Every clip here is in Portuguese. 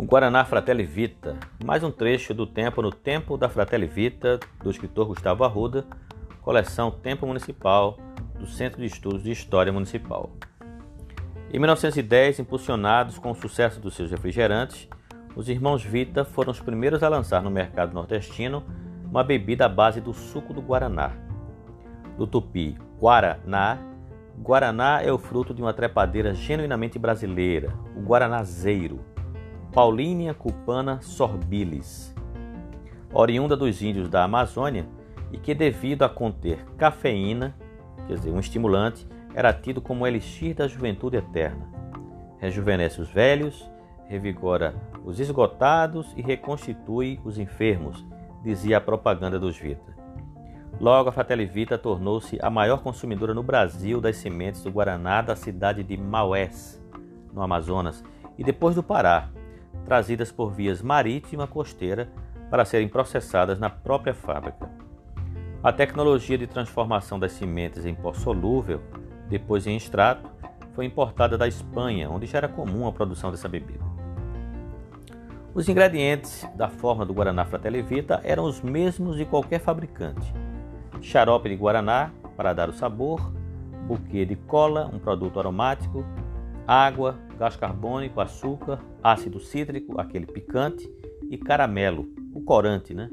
O Guaraná Fratelli Vita, mais um trecho do Tempo no Tempo da Fratelli Vita, do escritor Gustavo Arruda, coleção Tempo Municipal, do Centro de Estudos de História Municipal. Em 1910, impulsionados com o sucesso dos seus refrigerantes, os irmãos Vita foram os primeiros a lançar no mercado nordestino uma bebida à base do suco do Guaraná. Do tupi Guaraná, Guaraná é o fruto de uma trepadeira genuinamente brasileira, o guaranazeiro, Paulínia cupana sorbilis, oriunda dos índios da Amazônia e que, devido a conter cafeína, quer dizer, um estimulante, era tido como elixir da juventude eterna. Rejuvenesce os velhos, revigora os esgotados e reconstitui os enfermos, dizia a propaganda dos Vita. Logo, a Fratelli Vita tornou-se a maior consumidora no Brasil das sementes do Guaraná da cidade de Maués, no Amazonas, e depois do Pará, trazidas por vias marítima costeira para serem processadas na própria fábrica. A tecnologia de transformação das sementes em pó solúvel, depois em extrato, foi importada da Espanha, onde já era comum a produção dessa bebida. Os ingredientes da forma do Guaraná Fratelli Vita eram os mesmos de qualquer fabricante. Xarope de Guaraná, para dar o sabor, buquê de cola, um produto aromático, água, gás carbônico, açúcar, ácido cítrico, aquele picante, e caramelo, o corante, né?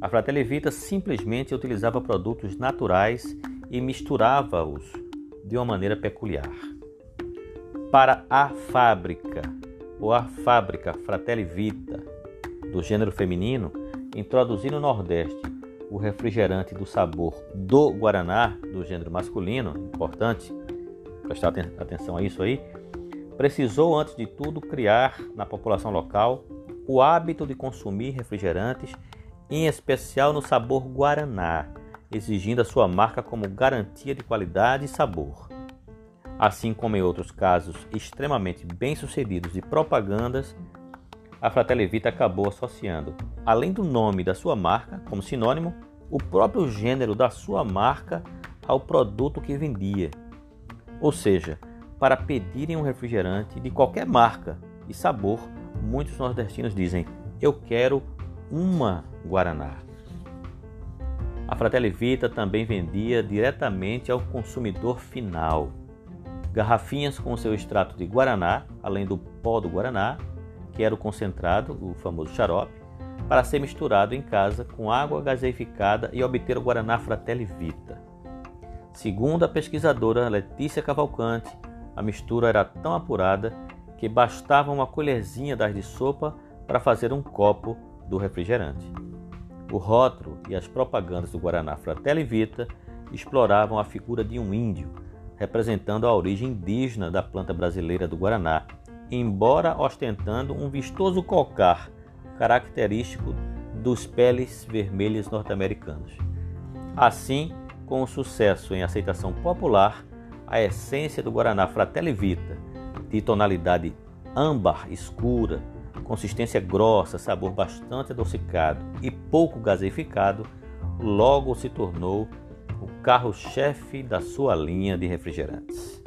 A Fratelli Vita simplesmente utilizava produtos naturais e misturava-os de uma maneira peculiar. Para a fábrica, ou a fábrica Fratelli Vita, do gênero feminino, introduzir no Nordeste o refrigerante do sabor do Guaraná, do gênero masculino, importante prestar atenção a isso aí, precisou, antes de tudo, criar na população local o hábito de consumir refrigerantes em especial no sabor Guaraná, exigindo a sua marca como garantia de qualidade e sabor. Assim como em outros casos extremamente bem-sucedidos de propagandas, a Fratelli Vita acabou associando, além do nome da sua marca como sinônimo, o próprio gênero da sua marca ao produto que vendia. Ou seja, para pedirem um refrigerante de qualquer marca e sabor, muitos nordestinos dizem: Eu quero uma Guaraná. A Fratelli Vita também vendia diretamente ao consumidor final. Garrafinhas com seu extrato de Guaraná, além do pó do Guaraná, que era o concentrado, o famoso xarope, para ser misturado em casa com água gaseificada e obter o Guaraná Fratelli Vita. Segundo a pesquisadora Letícia Cavalcante, a mistura era tão apurada que bastava uma colherzinha das de sopa para fazer um copo do refrigerante. O rótulo e as propagandas do Guaraná Fratelli Vita exploravam a figura de um índio, representando a origem indígena da planta brasileira do Guaraná, embora ostentando um vistoso cocar característico dos peles vermelhas norte-americanos. Assim, com sucesso em aceitação popular, a essência do Guaraná Fratelli Vita, de tonalidade âmbar escura, consistência grossa, sabor bastante adocicado e pouco gaseificado, logo se tornou o carro-chefe da sua linha de refrigerantes.